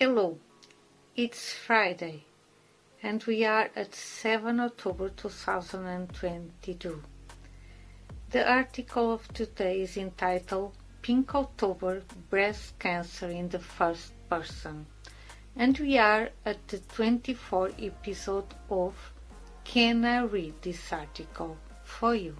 Hello, it's Friday and we are at 7 October 2022. The article of today is entitled Pink October Breast Cancer in the First Person and we are at the 24th episode of Can I Read This Article for You?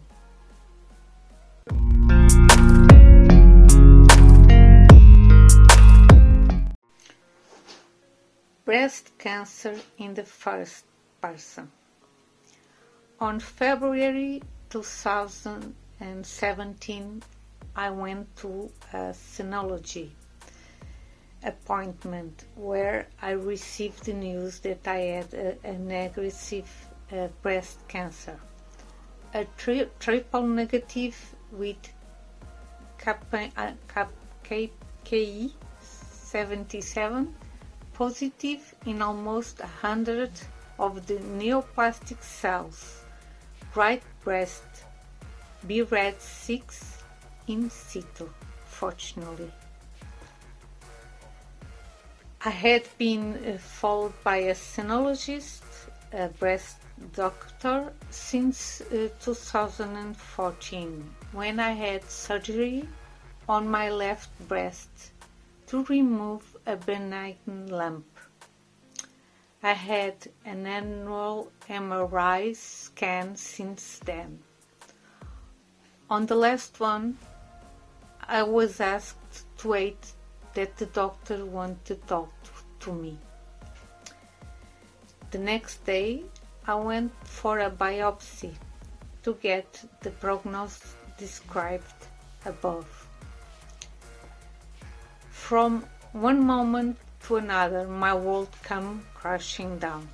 Breast cancer in the first person. On February 2017, I went to a senology appointment where I received the news that I had a, an aggressive uh, breast cancer, a tri- triple negative with KI 77 positive in almost a hundred of the neoplastic cells, right breast, BI-RADS 6 in situ, fortunately. I had been uh, followed by a senologist, a breast doctor, since uh, 2014 when I had surgery on my left breast to remove a benign lump. I had an annual MRI scan since then. On the last one, I was asked to wait that the doctor wanted to talk to me. The next day, I went for a biopsy to get the prognosis described above. From one moment to another, my world came crashing down.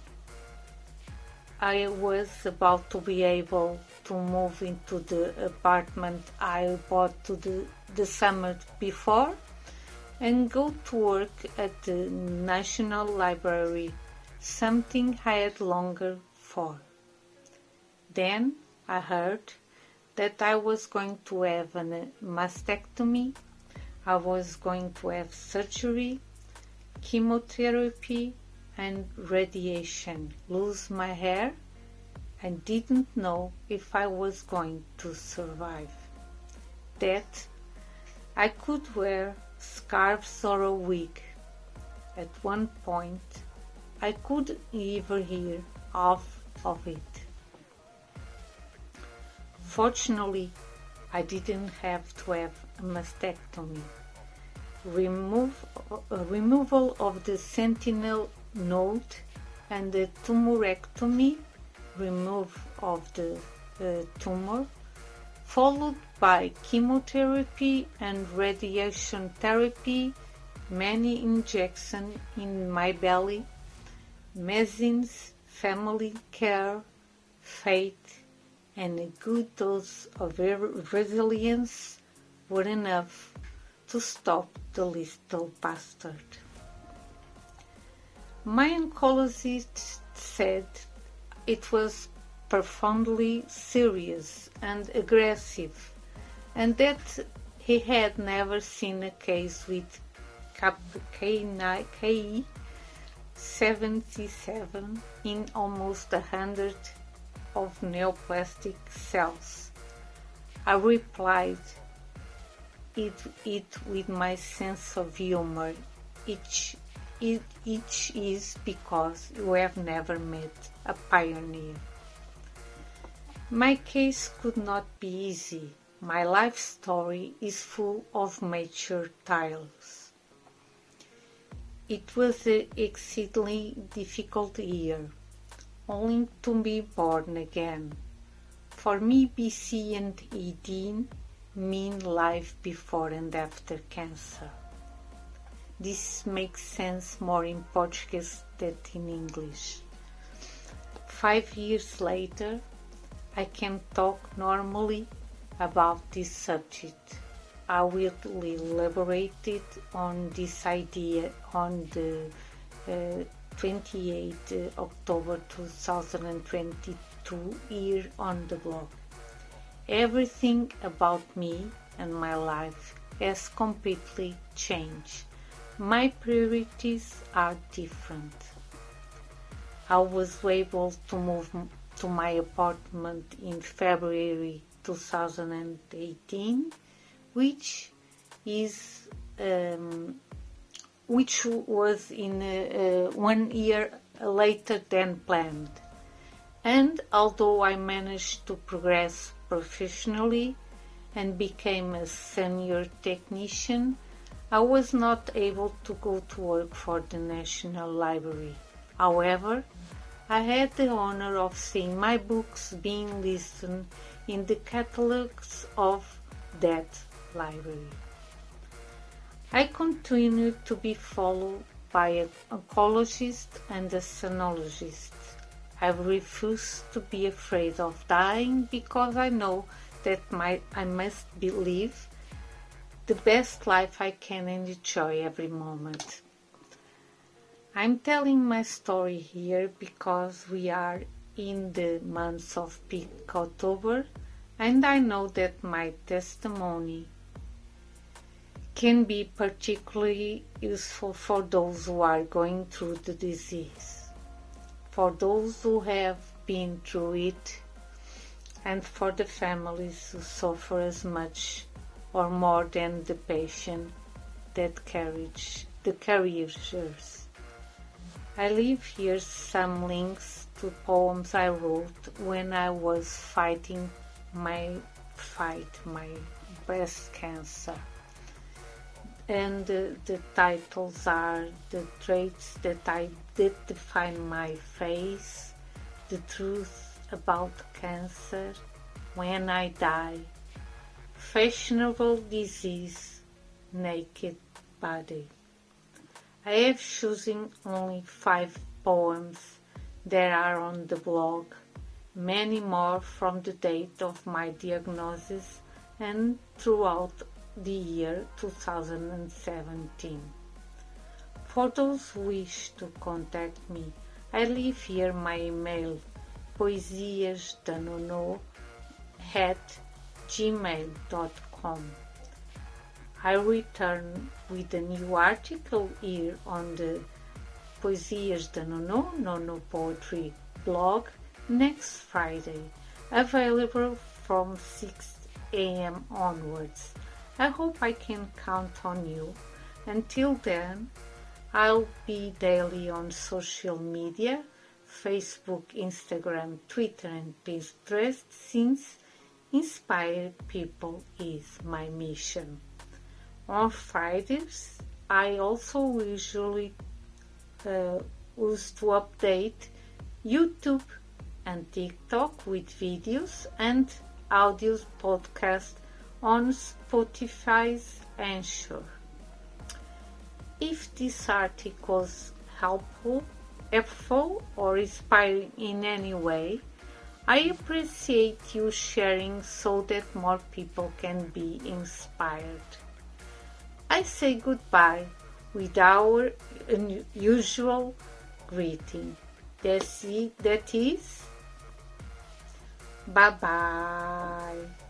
I was about to be able to move into the apartment I bought to the, the summer before and go to work at the National Library, something I had longer for. Then I heard that I was going to have a mastectomy I was going to have surgery, chemotherapy, and radiation, lose my hair, and didn't know if I was going to survive. That I could wear scarves or a wig. At one point, I could even hear half of it. Fortunately, I didn't have to have mastectomy. Remove, uh, removal of the sentinel node and the tumorectomy, remove of the uh, tumor, followed by chemotherapy and radiation therapy, many injections in my belly, medicines, family care, faith, and a good dose of resilience were enough to stop the little bastard. My oncologist said it was profoundly serious and aggressive, and that he had never seen a case with KI 77 in almost a hundred of neoplastic cells. I replied it, it with my sense of humor. Each, it, each is because you have never met a pioneer. My case could not be easy. My life story is full of mature trials. It was an exceedingly difficult year only to be born again. For me, BC and ED mean life before and after cancer. This makes sense more in Portuguese than in English. Five years later, I can talk normally about this subject. I will elaborate it on this idea on the uh, 28 uh, October 2022 here on the blog. Everything about me and my life has completely changed my priorities are different. I was able to move to my apartment in February 2018, which is um, which was in uh, uh, one year later than planned. And although I managed to progress professionally and became a senior technician, I was not able to go to work for the National Library. However, I had the honor of seeing my books being listed in the catalogs of that library. I continued to be followed by an oncologist and a senologist. I refuse to be afraid of dying because I know that my, I must believe the best life I can enjoy every moment. I'm telling my story here because we are in the months of Pink October and I know that my testimony can be particularly useful for those who are going through the disease, for those who have been through it, and for the families who suffer as much or more than the patient that carries the carriers. I leave here some links to poems I wrote when I was fighting my fight, my breast cancer and the titles are the traits that I did define my face, the truth about cancer, when I die, fashionable disease, naked body. I have chosen only five poems that are on the blog, many more from the date of my diagnosis and throughout the year 2017. For those who wish to contact me, I leave here my email poesiasdanono at gmail.com. I return with a new article here on the Poesias da Nono, Nono Poetry blog next Friday, available from 6 a.m. onwards. I hope I can count on you. Until then, I'll be daily on social media Facebook, Instagram, Twitter, and Pinterest since inspire people is my mission. On Fridays, I also usually uh, use to update YouTube and TikTok with videos and audio podcasts on Spotify's Anchor. If this article was helpful, helpful or inspiring in any way, I appreciate you sharing so that more people can be inspired. I say goodbye with our usual greeting. That's it, that is, bye bye.